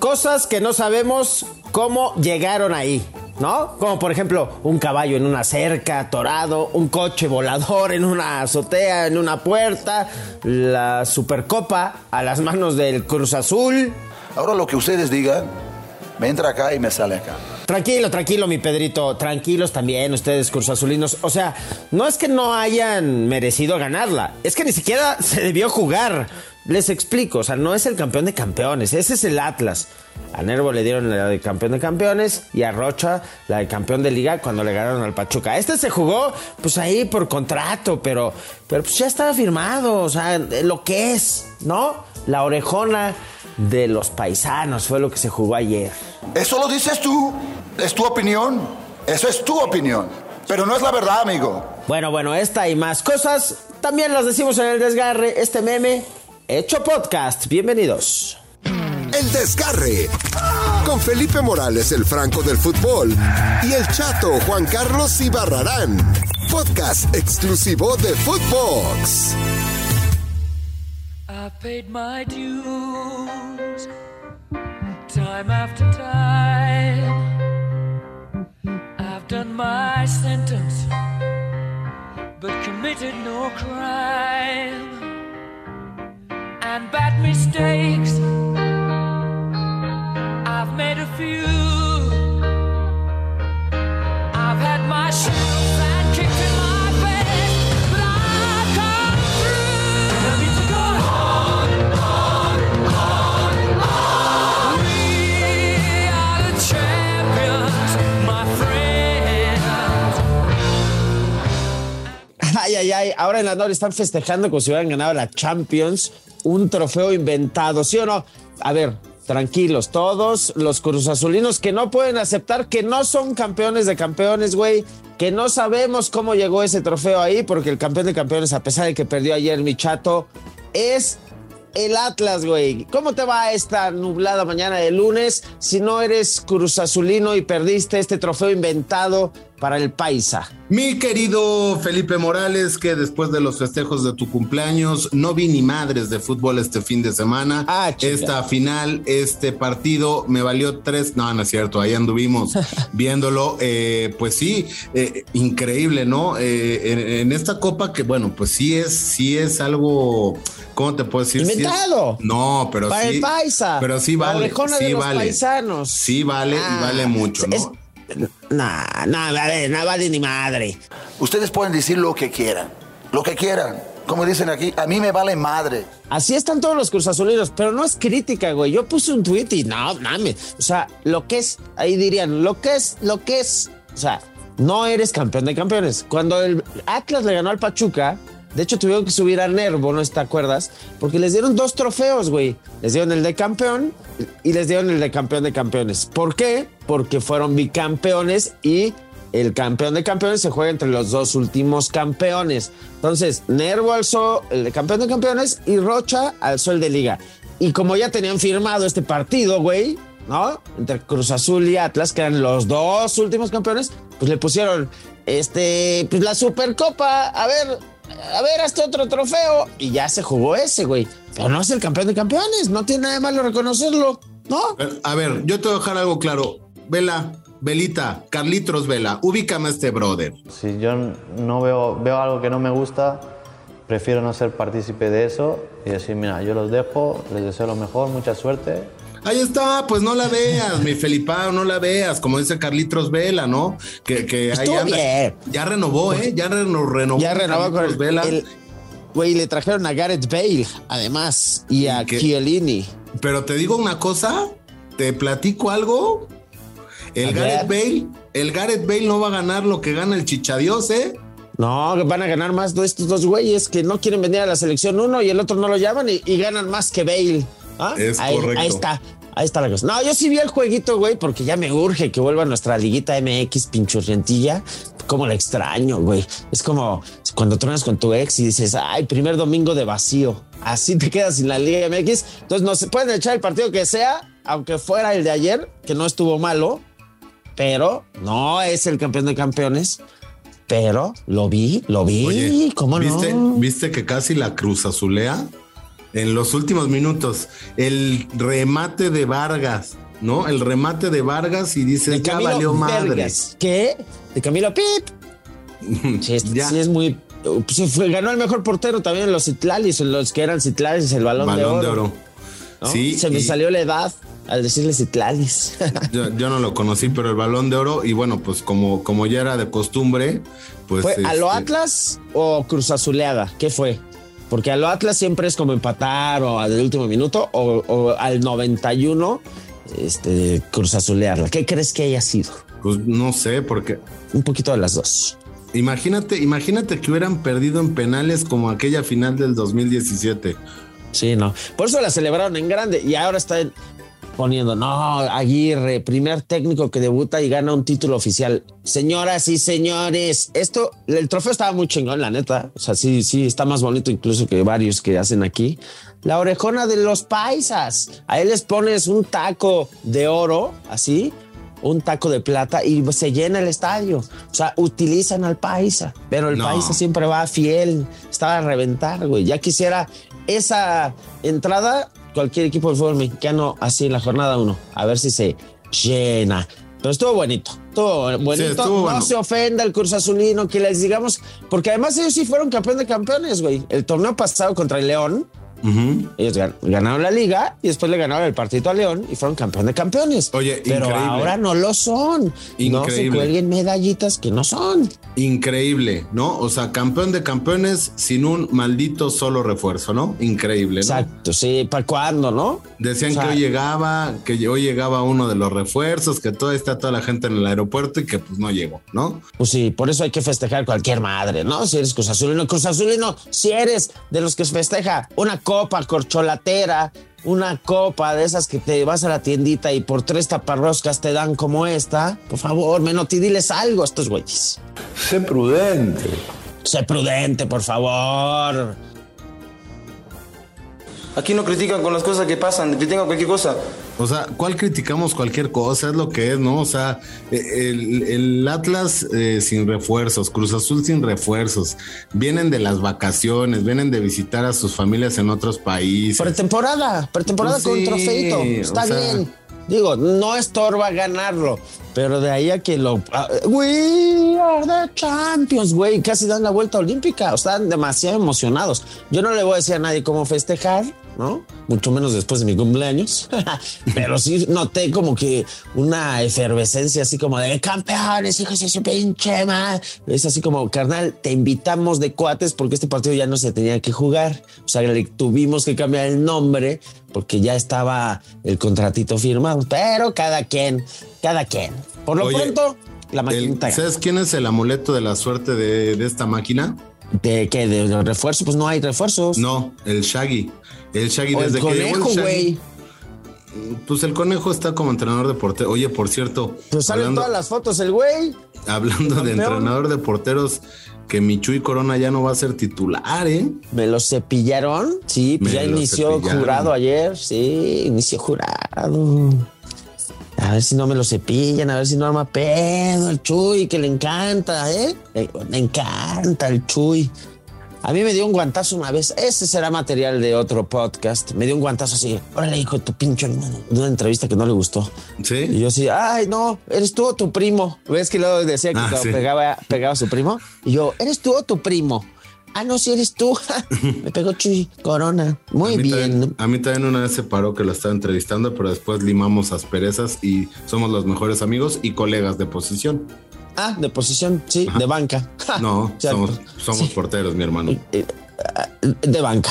cosas que no sabemos cómo llegaron ahí. ¿No? Como por ejemplo, un caballo en una cerca, atorado, un coche volador en una azotea, en una puerta, la Supercopa a las manos del Cruz Azul. Ahora lo que ustedes digan, me entra acá y me sale acá. Tranquilo, tranquilo, mi Pedrito. Tranquilos también, ustedes, Azulinos. O sea, no es que no hayan merecido ganarla, es que ni siquiera se debió jugar. Les explico, o sea, no es el campeón de campeones, ese es el Atlas. A Nervo le dieron la de campeón de campeones y a Rocha la de campeón de liga cuando le ganaron al Pachuca. Este se jugó pues ahí por contrato, pero, pero pues ya estaba firmado, o sea, lo que es, ¿no? La orejona de los paisanos fue lo que se jugó ayer. Eso lo dices tú, es tu opinión, eso es tu opinión, pero no es la verdad, amigo. Bueno, bueno, esta y más cosas también las decimos en el desgarre, este meme, hecho podcast, bienvenidos. El Desgarre. Con Felipe Morales, el Franco del Fútbol. Y el Chato Juan Carlos Ibarrarán. Podcast exclusivo de Footbox. I paid my dues time after time. I've done my sentence, but committed no crime. And bad mistakes I've made a few. I've had my shoes and kicked in my face, but I come through. No need to go on, on, on, on. We are the champions, my friends. Ay, ay, ay, ahora en la noche están festejando como si hubieran ganado la Champions, un trofeo inventado, ¿sí o no? A ver, tranquilos, todos los cruzazulinos que no pueden aceptar que no son campeones de campeones, güey, que no sabemos cómo llegó ese trofeo ahí, porque el campeón de campeones, a pesar de que perdió ayer mi chato, es el Atlas, güey. ¿Cómo te va esta nublada mañana de lunes si no eres cruzazulino y perdiste este trofeo inventado para el Paisa? Mi querido Felipe Morales, que después de los festejos de tu cumpleaños no vi ni madres de fútbol este fin de semana. Ah. Esta final, este partido me valió tres. No, no es cierto, ahí anduvimos viéndolo. Eh, pues sí, eh, increíble, ¿no? Eh, en, en esta copa que, bueno, pues sí es, sí es algo, ¿cómo te puedo decir? Sí es- Inventado. no, pero Para sí. el Paisa. Pero sí vale. sí de los vale. paisanos. Sí vale Ah, y vale mucho, ¿no? es- Nah, nah, vale, no vale ni madre. Ustedes pueden decir lo que quieran, lo que quieran. Como dicen aquí, a mí me vale madre. Así están todos los cruzazulinos, pero no es crítica, güey. Yo puse un tweet y no, mames. O sea, lo que es, ahí dirían, lo que es, lo que es. O sea, no eres campeón de campeones. Cuando el Atlas le ganó al Pachuca, de hecho tuvieron que subir a Nervo, ¿no te acuerdas? Porque les dieron dos trofeos, güey. Les dieron el de campeón y les dieron el de campeón de campeones. ¿Por qué? Porque fueron bicampeones y el campeón de campeones se juega entre los dos últimos campeones. Entonces, Nervo alzó el de campeón de campeones y Rocha alzó el de liga. Y como ya tenían firmado este partido, güey, ¿no? Entre Cruz Azul y Atlas, que eran los dos últimos campeones, pues le pusieron este, pues la Supercopa. A ver, a ver, hasta otro trofeo. Y ya se jugó ese, güey. Pero no es el campeón de campeones, no tiene nada de malo reconocerlo, ¿no? A ver, yo te voy a dejar algo claro. Vela, Velita, Carlitos Vela, ubícame a este brother. Si yo no veo, veo algo que no me gusta, prefiero no ser partícipe de eso y decir, mira, yo los dejo, les deseo lo mejor, mucha suerte. Ahí está, pues no la veas, mi Felipao, no la veas, como dice Carlitos Vela, ¿no? Que, que ahí Estuvo anda- bien. Ya renovó, ¿eh? Ya reno- renovó. Ya renovó con Carlitos el, Vela. el- Güey, le trajeron a Gareth Bale, además, y a qué? Chiellini. Pero te digo una cosa, te platico algo. El Gareth. Bale, el Gareth Bale no va a ganar lo que gana el Chichadios, ¿eh? No, que van a ganar más de estos dos güeyes que no quieren venir a la selección uno y el otro no lo llaman y, y ganan más que Bale. ¿Ah? Es ahí, correcto. ahí está, ahí está la cosa. No, yo sí vi el jueguito, güey, porque ya me urge que vuelva nuestra liguita MX pinchurrientilla. Como la extraño, güey. Es como cuando tronas con tu ex y dices, ay, primer domingo de vacío. Así te quedas sin la Liga MX. Entonces nos pueden echar el partido que sea, aunque fuera el de ayer, que no estuvo malo, pero no es el campeón de campeones. Pero lo vi, lo vi, Oye, ¿cómo ¿viste, no? ¿viste que casi la Cruz Azulea? En los últimos minutos. El remate de Vargas, ¿no? El remate de Vargas y dice, ya valió madre. Vergas. ¿Qué? De Camilo Pip. Sí, es, Ya. sí es muy. pues, fue- ganó el mejor portero también en los Citlalis, en los que eran Citlalis, el balón, de Balón oro. de oro. ¿no? Sí, Se me y- salió la edad al decirle Citlalis. Yo, yo no lo conocí, pero el balón de oro, y bueno, pues como, como ya era de costumbre, pues. ¿Fue a lo este, Atlas o Cruz Azuleada? ¿Qué fue? Porque a lo Atlas siempre es como empatar o al último minuto o, o al 91 este, Cruz Azulearla. ¿Qué crees que haya sido? Pues no sé, porque Un poquito de las dos. imagínate, imagínate que hubieran perdido en penales como aquella final del 2017. Sí, no. Por eso la celebraron en grande y ahora están poniendo, no, Aguirre, primer técnico que debuta y gana un título oficial. Señoras y señores, esto, el trofeo estaba muy chingón, la neta. O sea, sí, sí, está más bonito incluso que varios que hacen aquí. La orejona de los paisas. Ahí les pones un taco de oro, así, un taco de plata y se llena el estadio. O sea, utilizan al paisa, pero el No. paisa siempre va fiel. Estaba a reventar, güey. Ya quisiera esa entrada, cualquier equipo de fútbol mexicano así en la jornada uno. A ver si se llena. Pero estuvo bonito, estuvo bonito. estuvo no bueno. se ofenda el Cruz Azulino, que les digamos, porque además ellos sí fueron campeón de campeones, güey. El torneo pasado contra el León, Ujú. ellos gan- ganaron la liga y después le ganaron el partido a León y fueron campeón de campeones. Oye, pero increíble. ahora no lo son. No se Increíble. cuelguen medallitas que no son. Increíble, ¿no? O sea, campeón de campeones sin un maldito solo refuerzo, ¿no? Increíble, ¿no? Exacto, sí, ¿para cuándo, no? Decían O sea, que hoy llegaba, que hoy llegaba uno de los refuerzos, que todavía está toda la gente en el aeropuerto y que pues no llegó, ¿no? Pues sí, por eso hay que festejar cualquier madre, ¿no? Si eres Cruz Azulino, Cruz Azulino, si eres de los que festeja una copa corcholatera, una copa de esas que te vas a la tiendita y por tres taparroscas te dan como esta, por favor, Menotti, diles algo a estos güeyes. Sé prudente. Sé prudente, por favor. Aquí no critican con las cosas que pasan, critican cualquier cosa. O sea, ¿cuál criticamos cualquier cosa? Es lo que es, ¿no? O sea, eh, el, el Atlas eh, sin refuerzos, Cruz Azul sin refuerzos, vienen de las vacaciones, vienen de visitar a sus familias en otros países. Pretemporada, pretemporada Pues con sí, trofeito. Está o sea- bien. Digo, no estorba ganarlo, pero de ahí a que lo. ah, We are the champions, güey. Casi dan la vuelta olímpica. O están demasiado emocionados. Yo no le voy a decir a nadie cómo festejar, ¿no? Mucho menos después de mi cumpleaños. pero sí noté como que una efervescencia así como de campeones, hijos de su pinche madre. Es así como, carnal, te invitamos de cuates porque este partido ya no se tenía que jugar. O sea, le tuvimos que cambiar el nombre porque ya estaba el contratito firmado. Pero cada quien, cada quien. Por lo Oye, pronto, la maquinita. ¿Sabes quién es el amuleto de la suerte de, de esta máquina? ¿De qué? ¿De refuerzo? Pues no hay refuerzos. No, el Shaggy. El Shaggy O el desde el conejo, Shaggy, güey. Pues el conejo está como entrenador de porteros. Oye, por cierto, Pues salen hablando, todas las fotos el güey. hablando de campeón. entrenador de porteros, que Michuy Corona ya no va a ser titular, ¿eh? Me lo cepillaron. Sí, pues Me ya inició cepillaron. jurado ayer. Sí, inició jurado. A ver si no me lo cepillan, a ver si no arma pedo el Chuy, que le encanta, ¿eh? Le, le encanta el Chuy. A mí me dio un guantazo una vez. Ese será material de otro podcast. Me dio un guantazo así. Órale, hijo de tu pinche hermano. De una entrevista que no le gustó. Y Sí. yo así, ay, no, eres tú o tu primo. ¿Ves que luego decía que Ah, sí. pegaba, pegaba a su primo? Y yo, ¿eres tú o tu primo? Ah, no, si eres tú. Me pegó Chuy Corona. Muy a bien. También, a mí también una vez se paró que lo estaba entrevistando, pero después limamos asperezas y somos los mejores amigos y colegas de posición. Ah, de posición, sí, de banca. No, Cierto. somos, somos Sí, porteros, mi hermano. eh, de banca.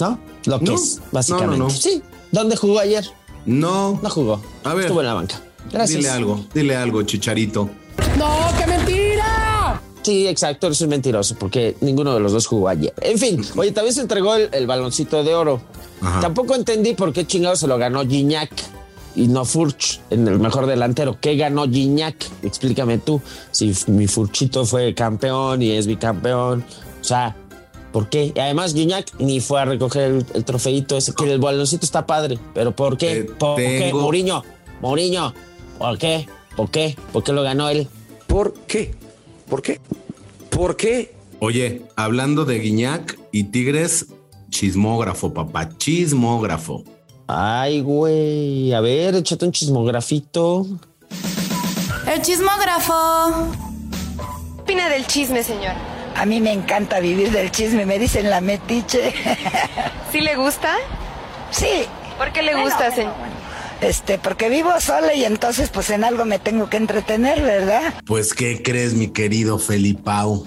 ¿No? Lo que No, es, básicamente. no, no, no. Sí. ¿Dónde jugó ayer? No, No jugó. A ver. Estuvo en la banca. Gracias. dile algo, dile algo, chicharito. Sí, exacto, eres un mentiroso porque ninguno de los dos jugó ayer. En fin, oye, también se entregó el, el baloncito de oro. Ajá. Tampoco entendí por qué chingado se lo ganó Gignac y no Furch en el mejor delantero. ¿Qué ganó Gignac? Explícame tú. Si mi Furchito fue campeón y es bicampeón. O sea, ¿por qué? Y además Gignac ni fue a recoger el, el trofeito ese, que el baloncito está padre. ¿Pero por qué? Eh, ¿Por qué? Mourinho, Mourinho, ¿por qué? ¿Por qué? ¿Por qué lo ganó él? ¿Por qué? ¿Por qué? ¿Por qué? Oye, hablando de Guiñac y Tigres, Chismógrafo, papá, chismógrafo. Ay, güey. A ver, échate un chismografito. El chismógrafo. ¿Qué opina del chisme, señora? A mí me encanta vivir del chisme, me dicen la metiche. ¿Sí le gusta? Sí. ¿Por qué le Bueno, gusta, bueno, señor? bueno. Este, porque vivo sola y entonces pues en algo me tengo que entretener, ¿verdad? Pues, ¿qué crees, mi querido Felipao?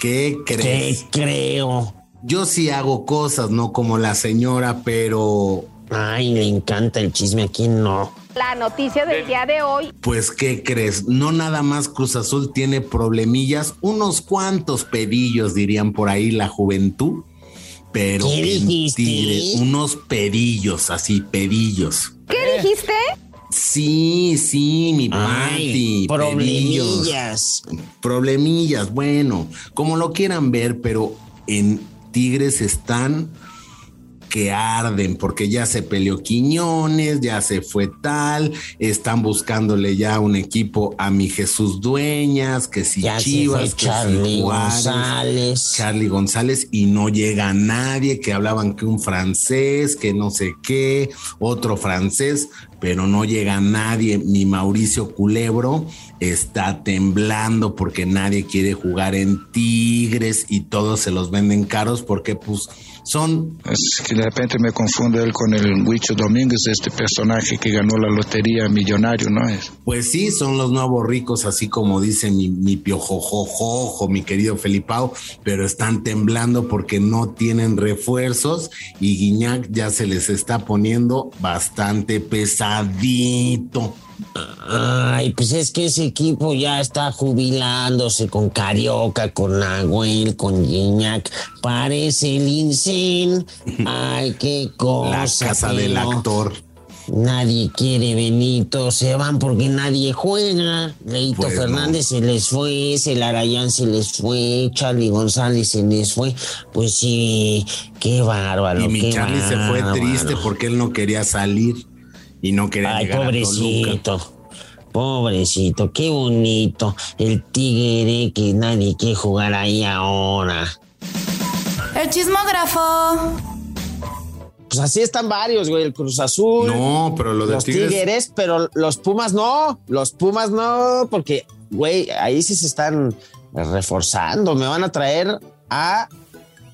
¿Qué ¿Qué crees? creo? Yo sí hago cosas, no como la señora, pero Ay, le encanta el chisme. Aquí no. La noticia del día de hoy. Pues, ¿qué crees? No nada más Cruz Azul tiene problemillas, unos cuantos pedillos, dirían por ahí la juventud, pero ¿Qué en dijiste? Tigres, unos pedillos, así, pedillos. ¿Qué dijiste? Sí, sí, mi Ay, Pati, pedillos. problemillas. Problemillas, bueno, como lo quieran ver, pero en Tigres están que arden, porque ya se peleó Quiñones, ya se fue tal, están buscándole ya un equipo a mi Jesús Dueñas, que si Ya Chivas, que si Charlie Juárez, González. Charlie González, y no llega nadie, que hablaban que un francés, que no sé qué, otro francés, pero no llega nadie. Mi Mauricio Culebro está temblando porque nadie quiere jugar en Tigres y todos se los venden caros porque pues son Es que de repente me confundo él con el Huicho Domínguez, este personaje que ganó la lotería millonario, ¿no? Es, Pues sí, son los nuevos ricos, así como dice mi, mi piojojojojo, mi querido Felipao, pero están temblando porque no tienen refuerzos y Guiñac ya se les está poniendo bastante pesadito. Ay, pues es que ese equipo ya está jubilándose con Carioca, con Nahuel, con Gignac. Parece el Incel. Ay, qué cosa. La casa del actor. Nadie quiere Benito, se van porque nadie juega. Leito no. Fernández se les fue, Celarayán se les fue, Charlie González se les fue. Pues sí, qué bárbaro. Y mi Charlie se fue triste porque él no quería salir y no quería Ay, llegar a Toluca. pobrecito. Pobrecito, qué bonito. El tigre que nadie quiere jugar ahí ahora. El chismógrafo. Pues así están varios, güey. El Cruz Azul. No, pero lo de los Tigres- Tigres, pero los Pumas no. Los Pumas no, porque, güey, ahí sí se están reforzando. Me van a traer a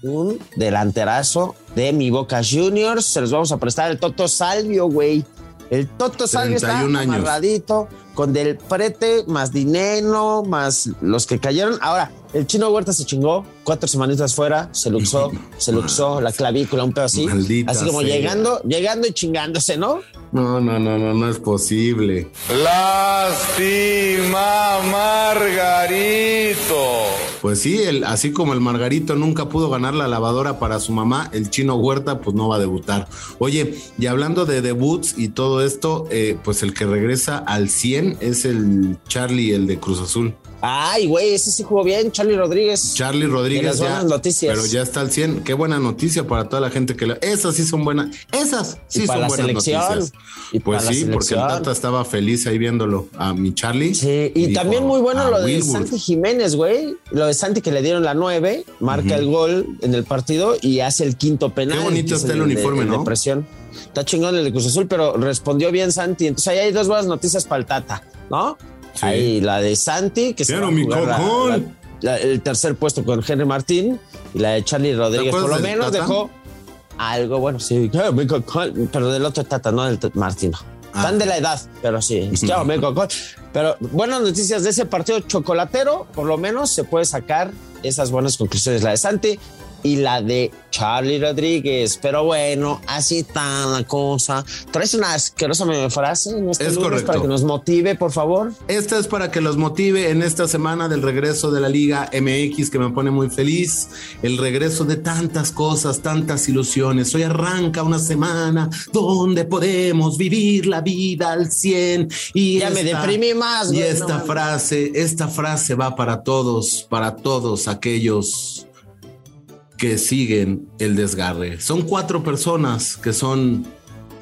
un delanterazo de mi Boca Juniors. Se los vamos a prestar el Toto Salvio, güey. El Toto Salvio está 31 años. amarradito con del prete, más dinero, más los que cayeron. Ahora, el chino Huerta se chingó, cuatro semanitas fuera, se luxó, se luxó la clavícula, un pedo así. Maldita así como sea. llegando, llegando y chingándose, ¿no? No, no, no, no, no es posible. Lástima, Margarito. Pues sí, el, así como el Margarito nunca pudo ganar la lavadora para su mamá, el chino Huerta pues no va a debutar. Oye, y hablando de debuts y todo esto, eh, pues el que regresa al 100 es el Charlie, el de Cruz Azul. Ay, güey, ese sí jugó bien, Charlie Rodríguez. Charlie De Rodríguez las ya, buenas noticias. pero ya está al 100. Qué buena noticia para toda la gente que le... Esas sí son buenas. Esas sí Y para son la buenas selección. noticias. Y Pues la sí, porque el. Tata estaba feliz ahí viéndolo a mi Charlie. Sí, y también muy bueno "A lo de Wilbur". Santi Jiménez, güey. Lo de Santi que le dieron la 9, marca el gol en el partido y hace el quinto penal. Qué bonito está el uniforme, de, ¿no? De presión. Está chingón el de Cruz Azul, pero respondió bien Santi. Entonces ahí hay dos buenas noticias para el Tata, ¿no? Sí. Ahí la de Santi, que se va a mi jugar la- cocón. la- la- el tercer puesto con Henry Martín y la de Charlie Rodríguez. Por lo menos Tata? dejó algo bueno, sí. Mi Pero del otro Tata, no del t- Martín. no. Ah. Están de la edad, pero sí. Pero buenas noticias de ese partido chocolatero, por lo menos se puede sacar esas buenas conclusiones. La de Santi y la de Charlie Rodríguez. Pero bueno, así está la cosa. ¿Traes una asquerosa frase en este Es lunes correcto. para que nos motive, por favor? Esta es para que los motive en esta semana del regreso de la Liga MX, que me pone muy feliz. El regreso de tantas cosas, tantas ilusiones. Hoy arranca una semana donde podemos vivir la vida al 100. Y Ya me deprimí más, Y esta no frase, esta frase va para todos, para todos aquellos que siguen el desgarre. Son cuatro personas que son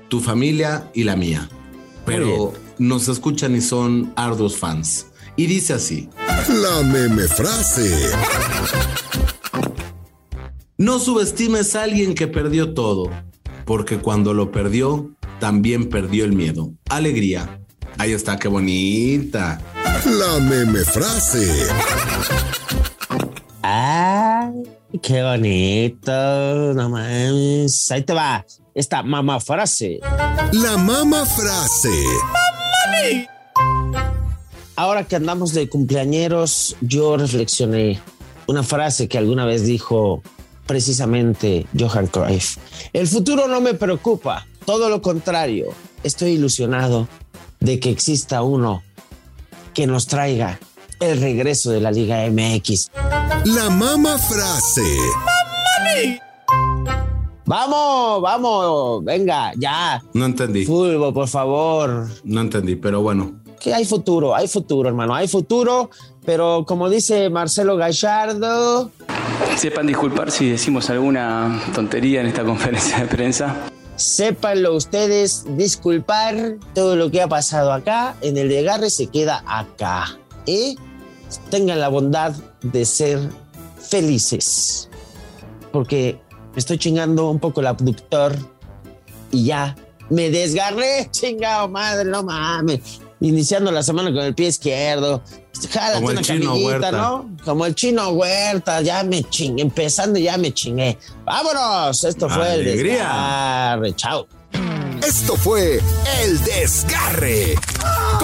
tu familia y la mía, pero nos escuchan y son arduos fans. Y dice así. La meme frase. No subestimes a alguien que perdió todo, porque cuando lo perdió, también perdió el miedo. Alegría. Ahí está, qué bonita. La meme frase. Qué bonito. No mames. Ahí te va. Esta mamá frase. La mama frase. Ahora que andamos de cumpleañeros, yo reflexioné una frase que alguna vez dijo precisamente Johan Cruyff. El futuro no me preocupa, todo lo contrario, estoy ilusionado de que exista uno que nos traiga el regreso de la Liga MX. La mama frase. Vamos, vamos, venga, ya. No entendí. Fútbol, por favor. No entendí, pero bueno. Que hay futuro, hay futuro, hermano, hay futuro, pero como dice Marcelo Gallardo, Sepan disculpar si decimos alguna tontería en esta conferencia de prensa. sépanlo ustedes, disculpar todo lo que ha pasado acá, en el desgarre se queda acá. Y tengan la bondad de ser felices. Porque me estoy chingando un poco el abductor y ya me desgarré, chingado madre, no mames. Iniciando la semana con el pie izquierdo. Jálate Como el una chino Huerta. ¿no? Como el chino Huerta, ya me chingué, empezando ya me chingué. Vámonos, esto fue Alegría. el desgarre. Chao. Esto fue El Desgarre.